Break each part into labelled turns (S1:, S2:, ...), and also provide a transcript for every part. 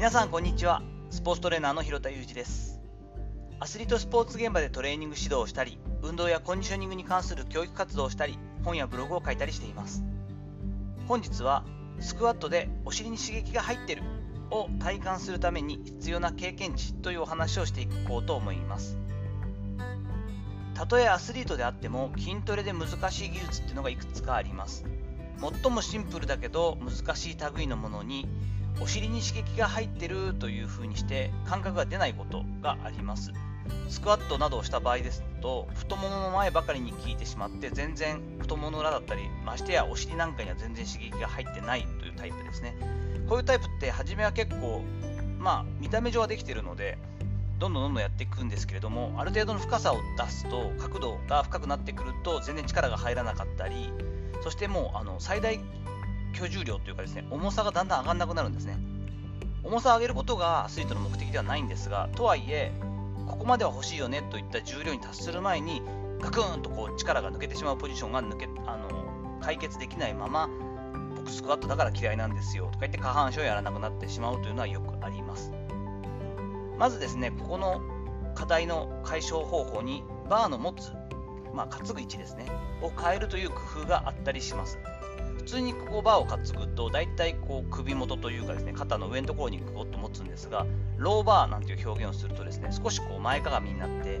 S1: 皆さんこんにちは。スポーツトレーナーの広田裕二です。アスリートスポーツ現場でトレーニング指導をしたり運動やコンディショニングに関する教育活動をしたり本やブログを書いたりしています。本日はスクワットでお尻に刺激が入ってるを体感するために必要な経験値というお話をしていこうと思います。たとえアスリートであっても筋トレで難しい技術っていうのがいくつかあります。最もシンプルだけど難しい類のものにお尻に刺激が入ってるというふうにして感覚が出ないことがあります。スクワットなどをした場合ですと太ももの前ばかりに効いてしまって全然太ももの裏だったりましてやお尻なんかには全然刺激が入ってないというタイプですね。こういうタイプって初めは結構まあ見た目上はできてるのでどんどんどんどんやっていくんですけれどもある程度の深さを出すと角度が深くなってくると全然力が入らなかったりそしてもうあの最大居住量というかですね、重さがだんだん上がんなくなるんですね。重さを上げることがアスリートの目的ではないんですが、とはいえ、ここまでは欲しいよねといった重量に達する前に、ガクンとこう力が抜けてしまうポジションが抜けあの解決できないまま、僕スクワットだから嫌いなんですよとか言って下半身をやらなくなってしまうというのはよくあります。まずですね、ここの課題の解消方法にバーの持つ、まあ、担ぐ位置ですね、を変えるという工夫があったりします。普通にここバーを担ぐと大体こう首元というかですね肩の上のところにグッと持つんですがローバーなんていう表現をするとですね少しこう前かがみになって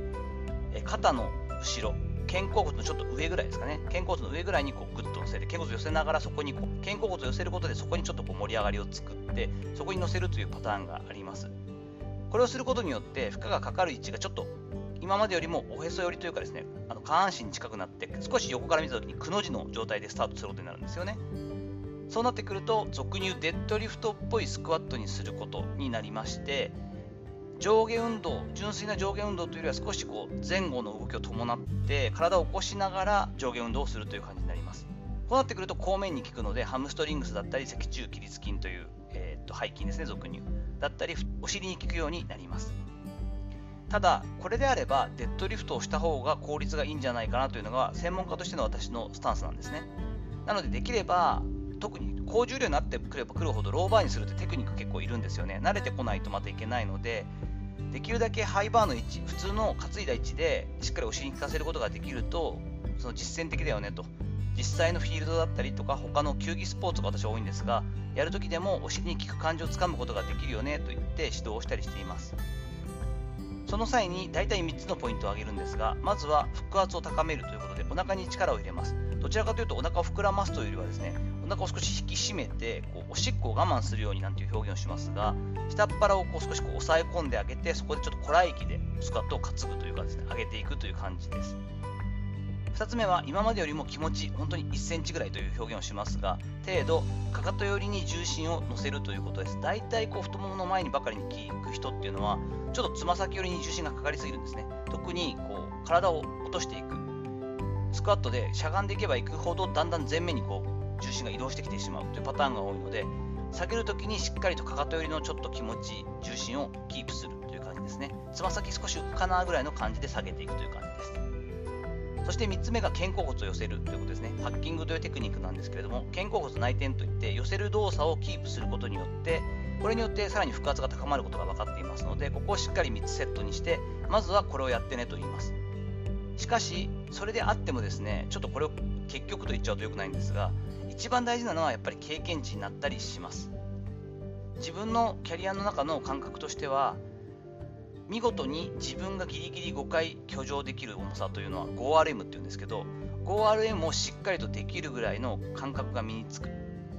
S1: え肩の後ろ肩甲骨のちょっと上ぐらいですかね。肩甲骨の上ぐらいにこうグッと乗せて肩甲骨を寄せながらそこにこう肩甲骨を寄せることでそこにちょっとこう盛り上がりを作ってそこに乗せるというパターンがあります。これをすることによって負荷がかかる位置がちょっと今までよりもおへそ寄りというかですね、下半身に近くなって、少し横から見たときにくの字の状態でスタートすることになるんですよね。そうなってくると、俗に言うデッドリフトっぽいスクワットにすることになりまして、上下運動、純粋な上下運動というよりは少しこう前後の動きを伴って体を起こしながら上下運動をするという感じになります。こうなってくると後面に効くのでハムストリングスだったり脊柱起立筋という、えー、と背筋ですね、俗に言う。だったりお尻に効くようになります。ただ、これであればデッドリフトをした方が効率がいいんじゃないかなというのが専門家としての私のスタンスなんですね。なので、できれば特に高重量になってくればくるほどローバーにするってテクニック結構いるんですよね。慣れてこないとまたいけないので、できるだけハイバーの位置、普通の担いだ位置でしっかりお尻に効かせることができると、その実践的だよねと。実際のフィールドだったりとか他の球技スポーツが私は多いんですが、やるときでもお尻に効く感じをつかむことができるよねと言って指導をしたりしています。その際に大体3つのポイントを挙げるんですが、まずは腹圧を高めるということで、お腹に力を入れます。どちらかというと、お腹を膨らますというよりはですね、お腹を少し引き締めて、こうおしっこを我慢するようになんていう表現をしますが、下っ腹をこう少しこう押さえ込んであげて、そこでちょっとこらえきでスクワットを担ぐというかですね、上げていくという感じです。2つ目は今までよりも気持ち、本当に1センチぐらいという表現をしますが、程度、かかと寄りに重心を乗せるということです。大体こう太ももの前にばかりに効く人っていうのは、ちょっとつま先寄りに重心がかかりすぎるんですね。特にこう体を落としていく。スクワットでしゃがんでいけばいくほど、だんだん前面にこう重心が移動してきてしまうというパターンが多いので、下げるときにしっかりとかかと寄りのちょっと気持ち、重心をキープするという感じですね。つま先少し浮かなぐらいの感じで下げていくという感じです。そして3つ目が肩甲骨を寄せるということですね。ハッキングというテクニックなんですけれども、肩甲骨内転といって寄せる動作をキープすることによって、これによってさらに腹圧が高まることが分かっていますので、ここをしっかり3つセットにして、まずはこれをやってねと言います。しかし、それであってもですね、ちょっとこれを結局と言っちゃうと良くないんですが、一番大事なのはやっぱり経験値になったりします。自分のキャリアの中の感覚としては、見事に自分がギリギリ5回居上できる重さというのは 5RM っていうんですけど 5RM をしっかりとできるぐらいの感覚が身につく。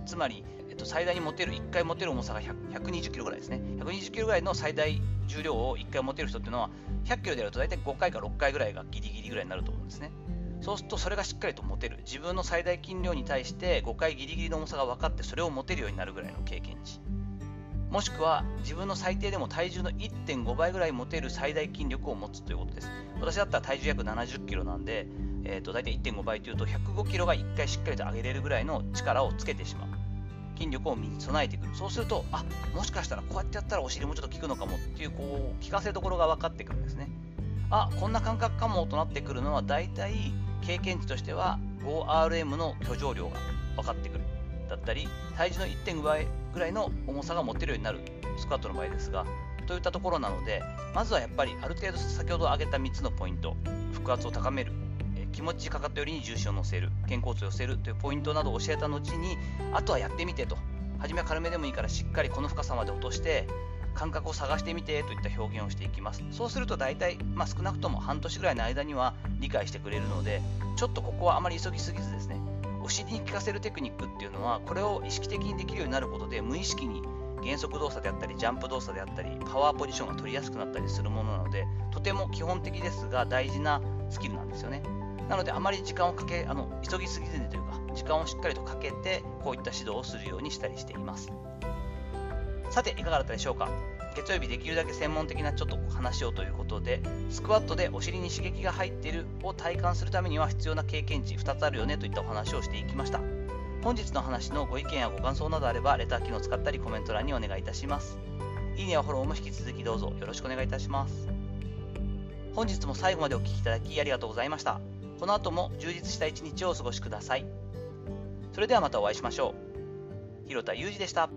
S1: つまり、えっと、最大に持てる1回持てる重さが120キロぐらいですね。120キロぐらいの最大重量を1回持てる人っていうのは100キロでやると大体5回か6回ぐらいがギリギリぐらいになると思うんですね。そうするとそれがしっかりと持てる。自分の最大筋量に対して5回ギリギリの重さが分かってそれを持てるようになるぐらいの経験値。もしくは自分の最低でも体重の1.5倍ぐらい持てる最大筋力を持つということです。私だったら体重約70キロなんで、えー、と大体1.5倍というと105キロが1回しっかりと上げれるぐらいの力をつけてしまう。筋力を身に備えてくる。そうすると、あもしかしたらこうやってやったらお尻もちょっと効くのかもっていう、こう、効かせどころが分かってくるんですね。あこんな感覚かもとなってくるのは、大体経験値としては 5RM の居上量が分かってくる。だったり体重の1.5倍ぐらいの重さが持てるようになるスクワットの場合ですがといったところなのでまずはやっぱりある程度先ほど挙げた3つのポイント腹圧を高める気持ちかかったよりに重心を乗せる肩甲骨を寄せるというポイントなどを教えた後にあとはやってみてと。初めは軽めでもいいからしっかりこの深さまで落として感覚を探してみてといった表現をしていきます。そうすると大体、まあ、少なくとも半年ぐらいの間には理解してくれるのでちょっとここはあまり急ぎすぎずですね尻に効かせるテクニックっていうのはこれを意識的にできるようになることで無意識に減速動作であったりジャンプ動作であったりパワーポジションが取りやすくなったりするものなのでとても基本的ですが大事なスキルなんですよね。なのであまり時間をかけあの急ぎすぎずにというか時間をしっかりとかけてこういった指導をするようにしたりしています。さていかがだったでしょうか？月曜日できるだけ専門的なちょっと話をということでスクワットでお尻に刺激が入っているを体感するためには必要な経験値2つあるよねといったお話をしていきました。本日の話のご意見やご感想などあればレター機能を使ったりコメント欄にお願いいたします。いいねやフォローも引き続きどうぞよろしくお願いいたします。本日も最後までお聴きいただきありがとうございました。この後も充実した一日をお過ごしください。それではまたお会いしましょう。広田裕二でした。